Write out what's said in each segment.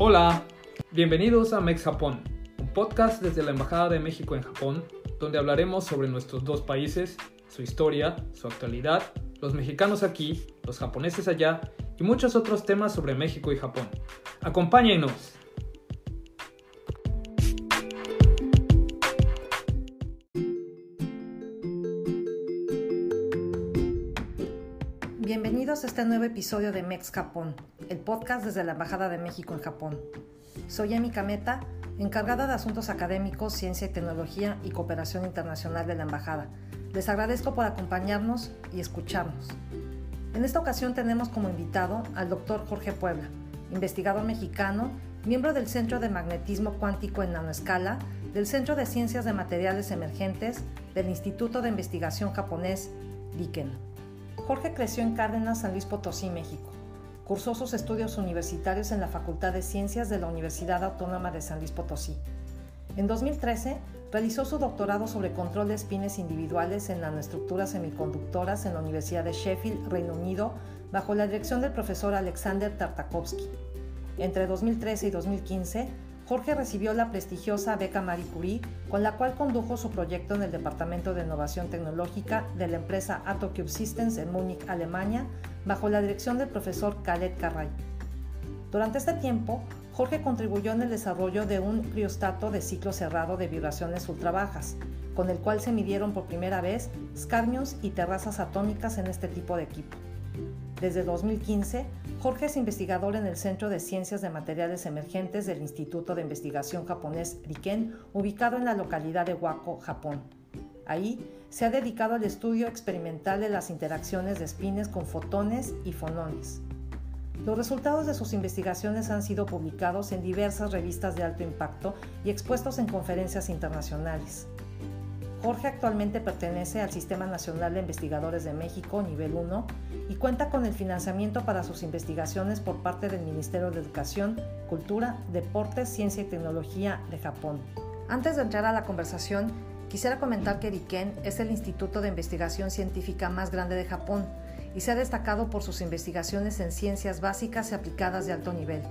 Hola, bienvenidos a Mex Japón, un podcast desde la Embajada de México en Japón, donde hablaremos sobre nuestros dos países, su historia, su actualidad, los mexicanos aquí, los japoneses allá y muchos otros temas sobre México y Japón. Acompáñenos. Este nuevo episodio de Mex Japón, el podcast desde la Embajada de México en Japón. Soy Emi Kameta, encargada de Asuntos Académicos, Ciencia y Tecnología y Cooperación Internacional de la Embajada. Les agradezco por acompañarnos y escucharnos. En esta ocasión tenemos como invitado al doctor Jorge Puebla, investigador mexicano, miembro del Centro de Magnetismo Cuántico en Nanoescala, del Centro de Ciencias de Materiales Emergentes, del Instituto de Investigación Japonés, RIKEN. Jorge creció en Cárdenas, San Luis Potosí, México. Cursó sus estudios universitarios en la Facultad de Ciencias de la Universidad Autónoma de San Luis Potosí. En 2013, realizó su doctorado sobre control de espines individuales en nanoestructuras semiconductoras en la Universidad de Sheffield, Reino Unido, bajo la dirección del profesor Alexander Tartakovsky. Entre 2013 y 2015, Jorge recibió la prestigiosa beca Marie Curie, con la cual condujo su proyecto en el Departamento de Innovación Tecnológica de la empresa Atocube Systems en Múnich, Alemania, bajo la dirección del profesor Khaled Carray. Durante este tiempo, Jorge contribuyó en el desarrollo de un criostato de ciclo cerrado de vibraciones ultrabajas, con el cual se midieron por primera vez escarmios y terrazas atómicas en este tipo de equipo. Desde 2015, Jorge es investigador en el Centro de Ciencias de Materiales Emergentes del Instituto de Investigación japonés RIKEN, ubicado en la localidad de Wako, Japón. Ahí se ha dedicado al estudio experimental de las interacciones de espines con fotones y fonones. Los resultados de sus investigaciones han sido publicados en diversas revistas de alto impacto y expuestos en conferencias internacionales. Jorge actualmente pertenece al Sistema Nacional de Investigadores de México, nivel 1, y cuenta con el financiamiento para sus investigaciones por parte del Ministerio de Educación, Cultura, Deportes, Ciencia y Tecnología de Japón. Antes de entrar a la conversación, quisiera comentar que RIKEN es el instituto de investigación científica más grande de Japón y se ha destacado por sus investigaciones en ciencias básicas y aplicadas de alto nivel.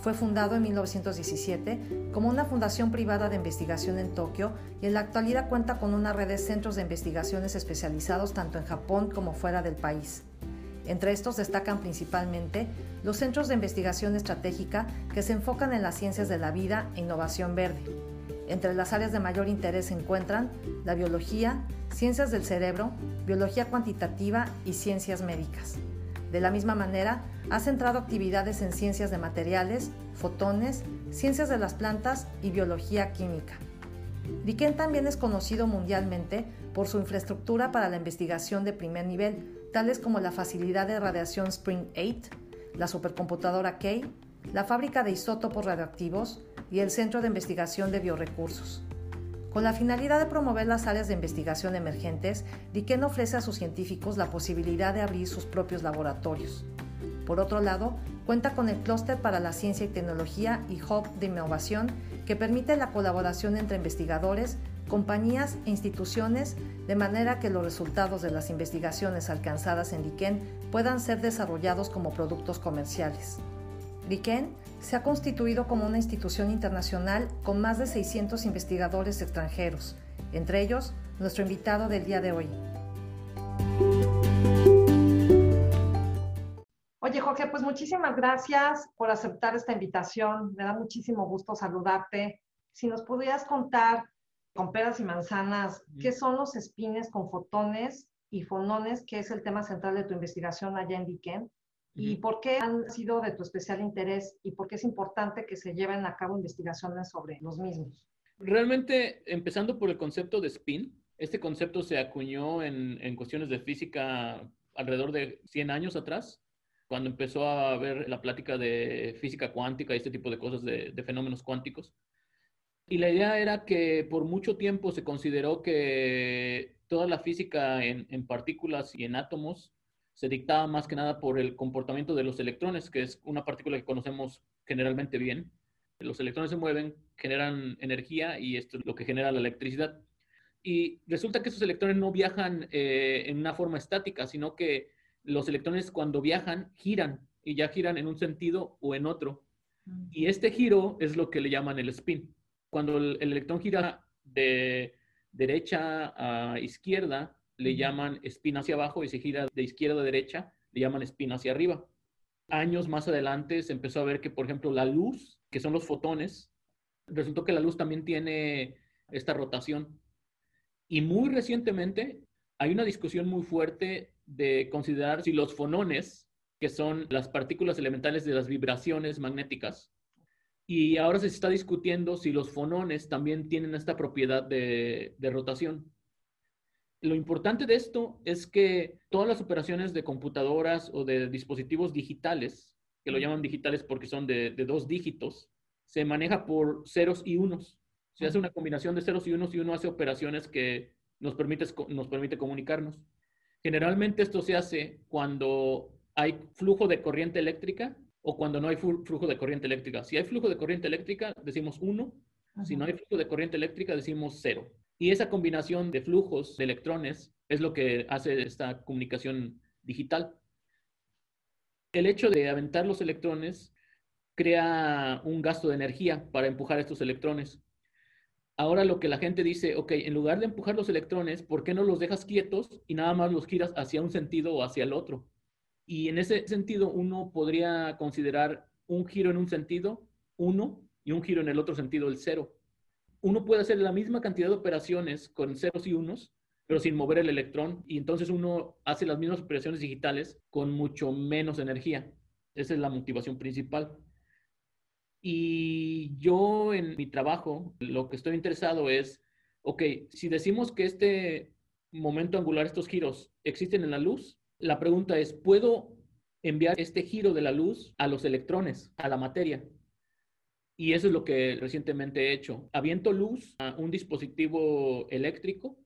Fue fundado en 1917 como una fundación privada de investigación en Tokio y en la actualidad cuenta con una red de centros de investigaciones especializados tanto en Japón como fuera del país. Entre estos destacan principalmente los centros de investigación estratégica que se enfocan en las ciencias de la vida e innovación verde. Entre las áreas de mayor interés se encuentran la biología, ciencias del cerebro, biología cuantitativa y ciencias médicas. De la misma manera, ha centrado actividades en ciencias de materiales, fotones, ciencias de las plantas y biología química. Riken también es conocido mundialmente por su infraestructura para la investigación de primer nivel, tales como la facilidad de radiación Spring 8, la supercomputadora K, la fábrica de isótopos radioactivos y el Centro de Investigación de Biorecursos. Con la finalidad de promover las áreas de investigación emergentes, Riken ofrece a sus científicos la posibilidad de abrir sus propios laboratorios. Por otro lado, cuenta con el Clúster para la Ciencia y Tecnología y Hub de Innovación, que permite la colaboración entre investigadores, compañías e instituciones, de manera que los resultados de las investigaciones alcanzadas en Riken puedan ser desarrollados como productos comerciales. RIKEN se ha constituido como una institución internacional con más de 600 investigadores extranjeros, entre ellos nuestro invitado del día de hoy. Oye, Jorge, pues muchísimas gracias por aceptar esta invitación. Me da muchísimo gusto saludarte. Si nos pudieras contar con peras y manzanas, ¿qué son los espines con fotones y fonones, que es el tema central de tu investigación allá en? Y por qué han sido de tu especial interés y por qué es importante que se lleven a cabo investigaciones sobre los mismos. Realmente, empezando por el concepto de spin, este concepto se acuñó en, en cuestiones de física alrededor de 100 años atrás, cuando empezó a haber la plática de física cuántica y este tipo de cosas, de, de fenómenos cuánticos. Y la idea era que por mucho tiempo se consideró que toda la física en, en partículas y en átomos se dictaba más que nada por el comportamiento de los electrones, que es una partícula que conocemos generalmente bien. Los electrones se mueven, generan energía y esto es lo que genera la electricidad. Y resulta que esos electrones no viajan eh, en una forma estática, sino que los electrones cuando viajan giran y ya giran en un sentido o en otro. Y este giro es lo que le llaman el spin. Cuando el, electrón gira de derecha a izquierda, le llaman spin hacia abajo y se gira de izquierda a derecha, le llaman spin hacia arriba. Años más adelante se empezó a ver que, por ejemplo, la luz, que son los fotones, resultó que la luz también tiene esta rotación. Y muy recientemente hay una discusión muy fuerte de considerar si los fonones, que son las partículas elementales de las vibraciones magnéticas, y ahora se está discutiendo si los fonones también tienen esta propiedad de, de rotación. Lo importante de esto es que todas las operaciones de computadoras o de dispositivos digitales, que lo llaman digitales porque son de, dos dígitos, se maneja por ceros y unos. Se hace una combinación de ceros y unos y uno hace operaciones que nos permite, nos permite comunicarnos. Generalmente esto se hace cuando hay flujo de corriente eléctrica o cuando no hay flujo de corriente eléctrica. Si hay flujo de corriente eléctrica, decimos uno. Si no hay flujo de corriente eléctrica, decimos cero. Y esa combinación de flujos de electrones es lo que hace esta comunicación digital. El hecho de aventar los electrones crea un gasto de energía para empujar estos electrones. Ahora lo que la gente dice, ok, en lugar de empujar los electrones, ¿por qué no los dejas quietos y nada más los giras hacia un sentido o hacia el otro? Y en ese sentido uno podría considerar un giro en un sentido, uno, y un giro en el otro sentido, el cero uno puede hacer la misma cantidad de operaciones con ceros y unos, pero sin mover el electrón, y entonces uno hace las mismas operaciones digitales con mucho menos energía. Esa es la motivación principal. Y yo en mi trabajo, lo que estoy interesado es, ok, si decimos que este momento angular, estos giros, existen en la luz, la pregunta es, ¿puedo enviar este giro de la luz a los electrones, a la materia? Y eso es lo que recientemente he hecho. Aviento luz a un dispositivo eléctrico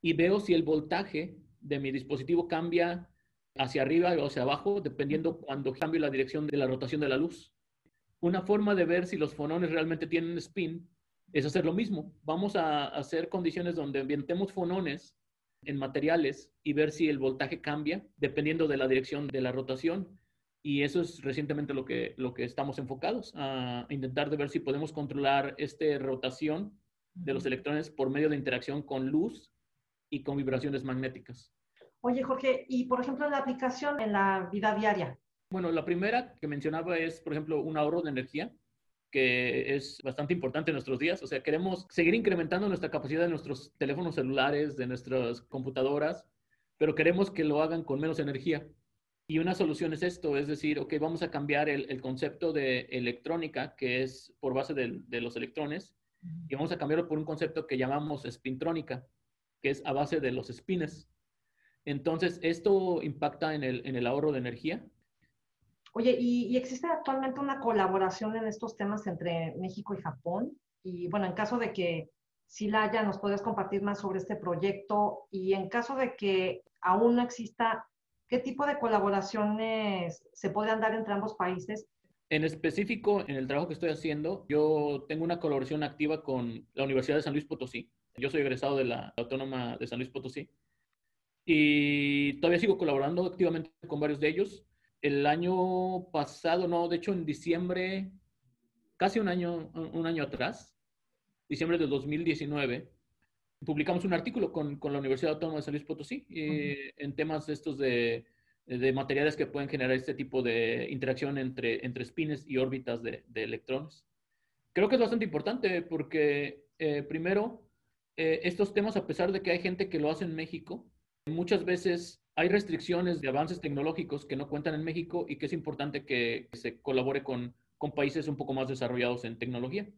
y veo si el voltaje de mi dispositivo cambia hacia arriba o hacia abajo, dependiendo cuando cambie la dirección de la rotación de la luz. Una forma de ver si los fonones realmente tienen spin es hacer lo mismo. Vamos a hacer condiciones donde ambientemos fonones en materiales y ver si el voltaje cambia dependiendo de la dirección de la rotación y eso es recientemente lo que, lo que estamos enfocados, a intentar de ver si podemos controlar esta rotación de los electrones por medio de interacción con luz y con vibraciones magnéticas. Oye, Jorge, y por ejemplo, la aplicación en la vida diaria. Bueno, la primera que mencionaba es, por ejemplo, un ahorro de energía, que es bastante importante en nuestros días. O sea, queremos seguir incrementando nuestra capacidad de nuestros teléfonos celulares, de nuestras computadoras, pero queremos que lo hagan con menos energía. Y una solución es esto, es decir, ok, vamos a cambiar el, concepto de electrónica, que es por base de, los electrones, y vamos a cambiarlo por un concepto que llamamos spintrónica, que es a base de los spines. Entonces, esto impacta en el, en el ahorro de energía. Oye, ¿y, ¿y, existe actualmente una colaboración en estos temas entre México y Japón? Y bueno, en caso de que sí la haya, nos puedes compartir más sobre este proyecto. Y en caso de que aún no exista ¿Qué tipo de colaboraciones se pueden dar entre ambos países? En específico, en el trabajo que estoy haciendo, yo tengo una colaboración activa con la Universidad de San Luis Potosí. Yo soy egresado de la Autónoma de San Luis Potosí. Y todavía sigo colaborando activamente con varios de ellos. El año pasado, no, de hecho en diciembre, casi un año, un año atrás, diciembre de 2019, publicamos un artículo con, con, la Universidad Autónoma de San Luis Potosí eh, en temas estos de, de, materiales que pueden generar este tipo de interacción entre, entre spines y órbitas de, de electrones. Creo que es bastante importante porque, eh, primero, eh, estos temas, a pesar de que hay gente que lo hace en México, muchas veces hay restricciones de avances tecnológicos que no cuentan en México y que es importante que se colabore con, con países un poco más desarrollados en tecnología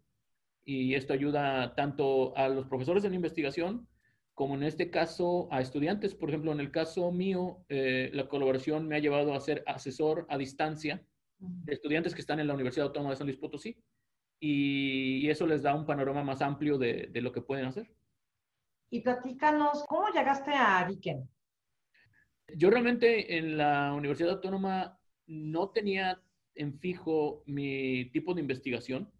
y esto ayuda tanto a los profesores en investigación como en este caso a estudiantes. Por ejemplo, en el caso mío, eh, la colaboración me ha llevado a ser asesor a distancia de estudiantes que están en la Universidad Autónoma de San Luis Potosí y, eso les da un panorama más amplio de, de, lo que pueden hacer. Y platícanos, ¿cómo llegaste a Viken? Yo realmente en la Universidad Autónoma no tenía en fijo mi tipo de investigación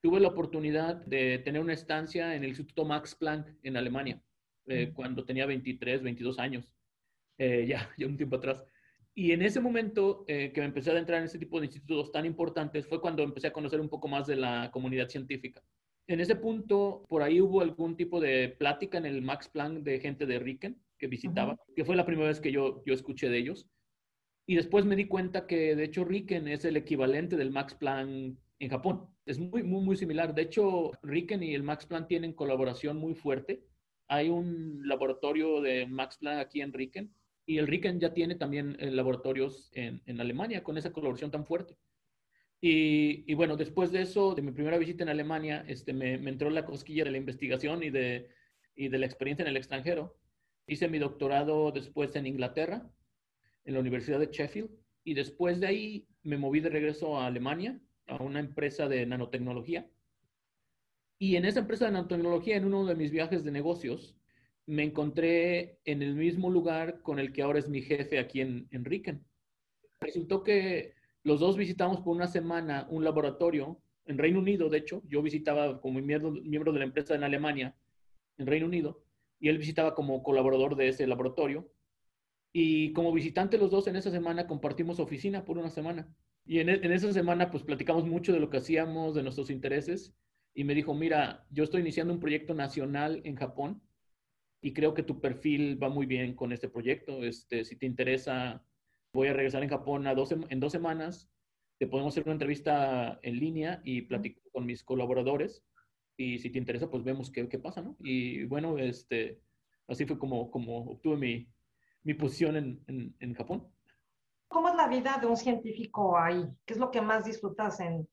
tuve la oportunidad de tener una estancia en el Instituto Max Planck en Alemania, eh, cuando tenía 23, 22 años, eh, ya, ya un tiempo atrás. Y en ese momento eh, que me empecé a adentrar en ese tipo de institutos tan importantes fue cuando empecé a conocer un poco más de la comunidad científica. En ese punto, por ahí hubo algún tipo de plática en el Max Planck de gente de Riken que visitaba, que fue la primera vez que yo, yo escuché de ellos. Y después me di cuenta que, de hecho, Riken es el equivalente del Max Planck en Japón. Es muy, muy, muy similar. De hecho, Riken y el Max Planck tienen colaboración muy fuerte. Hay un laboratorio de Max Planck aquí en Riken y el Riken ya tiene también eh, laboratorios en, en, Alemania con esa colaboración tan fuerte. Y, y, bueno, después de eso, de mi primera visita en Alemania, este, me, me, entró la cosquilla de la investigación y de, y de la experiencia en el extranjero. Hice mi doctorado después en Inglaterra, en la Universidad de Sheffield, y después de ahí me moví de regreso a Alemania, a una empresa de nanotecnología. Y en esa empresa de nanotecnología, en uno de mis viajes de negocios, me encontré en el mismo lugar con el que ahora es mi jefe aquí en, en Riken. Resultó que los dos visitamos por una semana un laboratorio en Reino Unido, de hecho, yo visitaba como miembro, miembro de la empresa en Alemania, en Reino Unido, y él visitaba como colaborador de ese laboratorio. Y como visitante los dos en esa semana compartimos oficina por una semana. Y en, en, esa semana pues platicamos mucho de lo que hacíamos, de nuestros intereses. Y me dijo, mira, yo estoy iniciando un proyecto nacional en Japón y creo que tu perfil va muy bien con este proyecto. Este, si te interesa, voy a regresar en Japón a dos, en dos semanas. Te podemos hacer una entrevista en línea y platicar con mis colaboradores. Y si te interesa, pues vemos qué, qué pasa, ¿no? Y bueno, este, así fue como, como obtuve mi, mi posición en, en, en Japón. ¿Cómo es la vida de un científico ahí? ¿Qué es lo que más disfrutas en,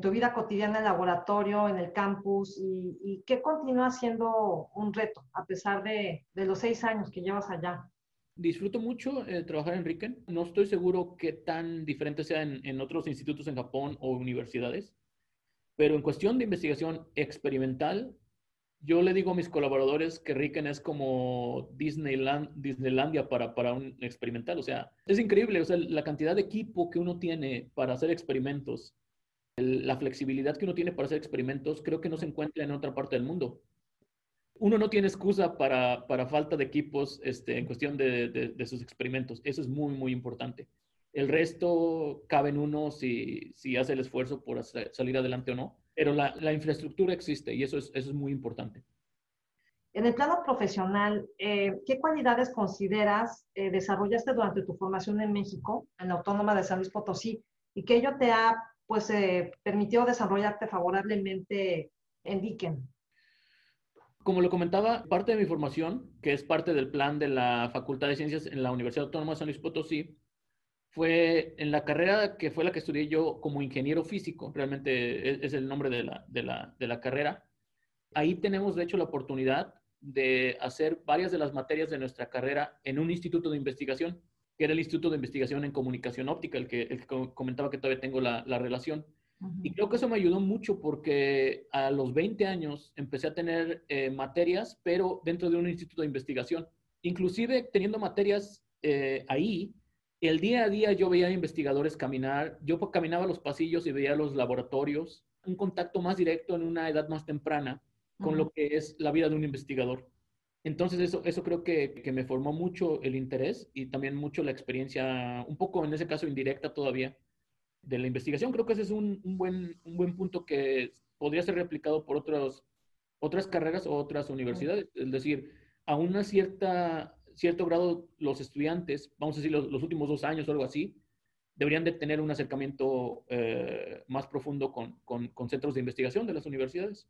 tu vida cotidiana en el laboratorio, en el campus y, y qué continúa siendo un reto a pesar de, los seis años que llevas allá? Disfruto mucho eh, trabajar en Riken. No estoy seguro qué tan diferente sea en, otros institutos en Japón o universidades, pero en cuestión de investigación experimental, yo le digo a mis colaboradores que Riken es como Disneyland, Disneylandia para, para un experimental. O sea, es increíble o sea, la cantidad de equipo que uno tiene para hacer experimentos la flexibilidad que uno tiene para hacer experimentos creo que no se encuentra en otra parte del mundo. Uno no tiene excusa para, para falta de equipos este, en cuestión de, de, sus experimentos. Eso es muy, muy importante. El resto cabe en uno si, si hace el esfuerzo por salir adelante o no. Pero la, la, infraestructura existe y eso es, eso es muy importante. En el plano profesional, eh, ¿qué cualidades consideras eh, desarrollaste durante tu formación en México, en la Autónoma de San Luis Potosí, y que ello te ha pues eh, permitió desarrollarte favorablemente en Diken. Como lo comentaba, parte de mi formación, que es parte del plan de la Facultad de Ciencias en la Universidad Autónoma de San Luis Potosí, fue en la carrera que fue la que estudié yo como ingeniero físico, realmente es, es el nombre de la, de, la, de la carrera. Ahí tenemos, de hecho, la oportunidad de hacer varias de las materias de nuestra carrera en un instituto de investigación que era el Instituto de Investigación en Comunicación Óptica, el que, el que comentaba que todavía tengo la, la relación. Uh -huh. Y creo que eso me ayudó mucho porque a los 20 años empecé a tener eh, materias, pero dentro de un instituto de investigación. Inclusive teniendo materias eh, ahí, el día a día yo veía investigadores caminar, yo caminaba los pasillos y veía los laboratorios, un contacto más directo en una edad más temprana con uh -huh. lo que es la vida de un investigador. Entonces eso, eso creo que, que, me formó mucho el interés y también mucho la experiencia, un poco en ese caso indirecta todavía, de la investigación. Creo que ese es un, un buen, un buen punto que podría ser replicado por otros, otras carreras o otras universidades. Es decir, a una cierta, cierto grado los estudiantes, vamos a decir los, últimos dos años o algo así, deberían de tener un acercamiento eh, más profundo con, con, con centros de investigación de las universidades.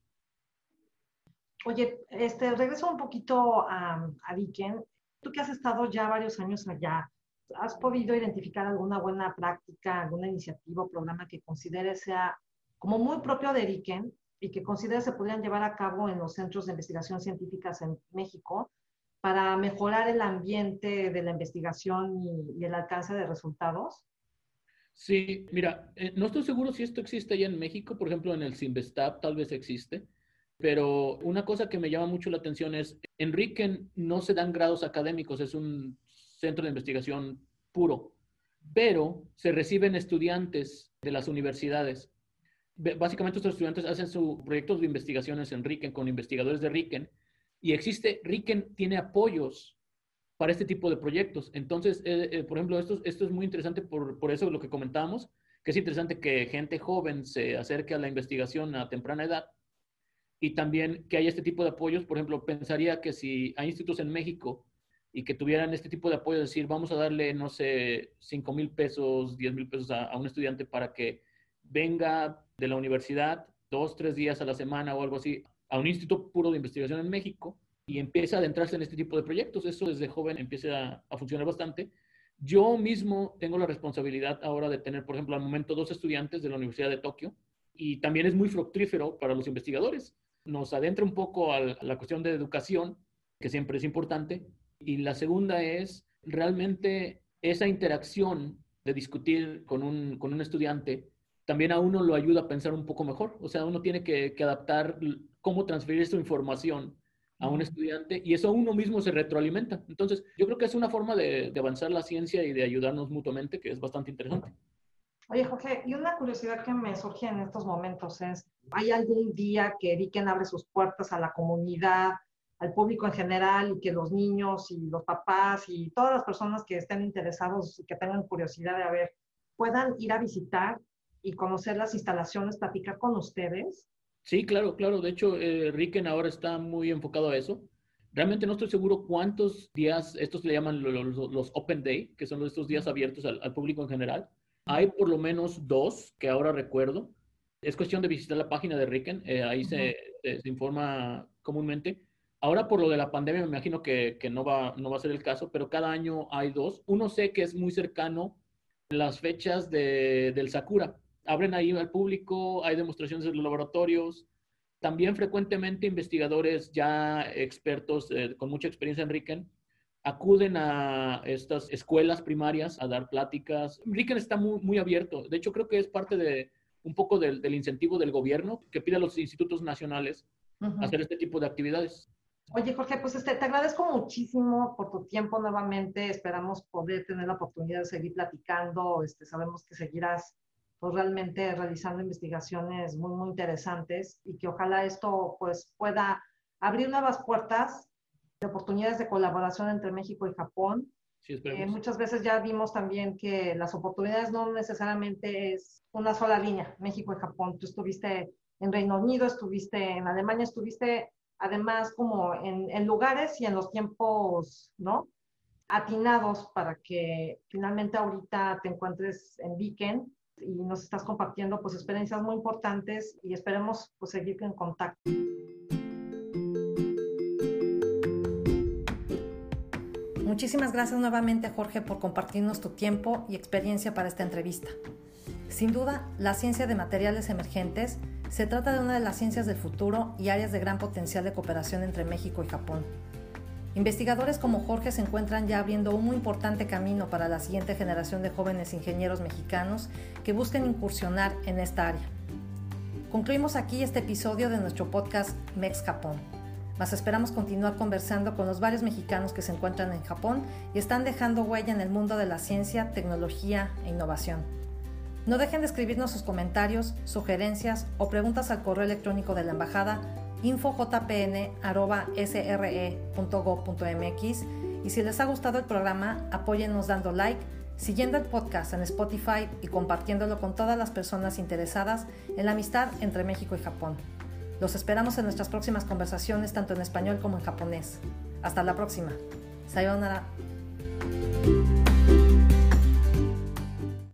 Oye, este, regreso un poquito a, a Diken. Tú que has estado ya varios años allá, ¿has podido identificar alguna buena práctica, alguna iniciativa o programa que consideres sea como muy propio de Diken y que consideres se podrían llevar a cabo en los centros de investigación científicas en México para mejorar el ambiente de la investigación y, el alcance de resultados? Sí, mira, eh, no estoy seguro si esto existe allá en México, por ejemplo, en el Sinvestab tal vez existe, pero una cosa que me llama mucho la atención es, en Riken no se dan grados académicos, es un centro de investigación puro, pero se reciben estudiantes de las universidades. Básicamente estos estudiantes hacen sus proyectos de investigaciones en Riken con investigadores de Riken y existe, Riken tiene apoyos para este tipo de proyectos. Entonces, eh, eh, por ejemplo, esto, esto es muy interesante por, por eso lo que comentábamos, que es interesante que gente joven se acerque a la investigación a temprana edad y también que haya este tipo de apoyos. Por ejemplo, pensaría que si hay institutos en México y que tuvieran este tipo de apoyo, decir, vamos a darle, no sé, 5 mil pesos, 10 mil pesos a, un estudiante para que venga de la universidad dos, tres días a la semana o algo así a un instituto puro de investigación en México y empieza a adentrarse en este tipo de proyectos. Eso desde joven empieza a, funcionar bastante. Yo mismo tengo la responsabilidad ahora de tener, por ejemplo, al momento dos estudiantes de la Universidad de Tokio y también es muy fructífero para los investigadores. Nos adentra un poco a la cuestión de educación, que siempre es importante. Y la segunda es realmente esa interacción de discutir con un, con un estudiante también a uno lo ayuda a pensar un poco mejor. O sea, uno tiene que, que adaptar cómo transferir su información a un estudiante y eso uno mismo se retroalimenta. Entonces, yo creo que es una forma de, avanzar la ciencia y de ayudarnos mutuamente que es bastante interesante. Oye, Jorge, y una curiosidad que me surge en estos momentos es, ¿hay algún día que Riken abre sus puertas a la comunidad, al público en general, y que los niños y los papás y todas las personas que estén interesados y que tengan curiosidad de ver, puedan ir a visitar y conocer las instalaciones, platicar con ustedes? Sí, claro, claro. De hecho, eh, Riken ahora está muy enfocado a eso. Realmente no estoy seguro cuántos días, estos le llaman los, Open Day, que son estos días abiertos al, público en general. Hay por lo menos dos que ahora recuerdo. Es cuestión de visitar la página de Riken, eh, ahí se, se, informa comúnmente. Ahora por lo de la pandemia me imagino que, que, no, va, no va a ser el caso, pero cada año hay dos. Uno sé que es muy cercano las fechas de, del Sakura, abren ahí al público, hay demostraciones en los laboratorios. También frecuentemente investigadores ya expertos eh, con mucha experiencia en Riken acuden a estas escuelas primarias a dar pláticas. Riken está muy, muy abierto. De hecho, creo que es parte de un poco del, del incentivo del gobierno que pide a los institutos nacionales hacer este tipo de actividades. Oye, Jorge, pues este, te agradezco muchísimo por tu tiempo nuevamente. Esperamos poder tener la oportunidad de seguir platicando. Este, sabemos que seguirás pues realmente realizando investigaciones muy, muy interesantes y que ojalá esto pues pueda abrir nuevas puertas de oportunidades de colaboración entre México y Japón. Sí, eh, muchas veces ya vimos también que las oportunidades no necesariamente es una sola línea, México y Japón. Tú estuviste en Reino Unido, estuviste en Alemania, estuviste además como en, en lugares y en los tiempos, ¿no? Atinados para que finalmente ahorita te encuentres en Viken y nos estás compartiendo pues experiencias muy importantes y esperemos pues seguir en contacto. Muchísimas gracias nuevamente Jorge por compartirnos tu tiempo y experiencia para esta entrevista. Sin duda, la ciencia de materiales emergentes se trata de una de las ciencias del futuro y áreas de gran potencial de cooperación entre México y Japón. Investigadores como Jorge se encuentran ya abriendo un muy importante camino para la siguiente generación de jóvenes ingenieros mexicanos que busquen incursionar en esta área. Concluimos aquí este episodio de nuestro podcast Mex Japón, mas esperamos continuar conversando con los varios mexicanos que se encuentran en Japón y están dejando huella en el mundo de la ciencia, tecnología e innovación. No dejen de escribirnos sus comentarios, sugerencias o preguntas al correo electrónico de la embajada infojpn.sre.gov.mx y si les ha gustado el programa, apóyennos dando like, siguiendo el podcast en Spotify y compartiéndolo con todas las personas interesadas en la amistad entre México y Japón. Los esperamos en nuestras próximas conversaciones tanto en español como en japonés. Hasta la próxima. Sayonara.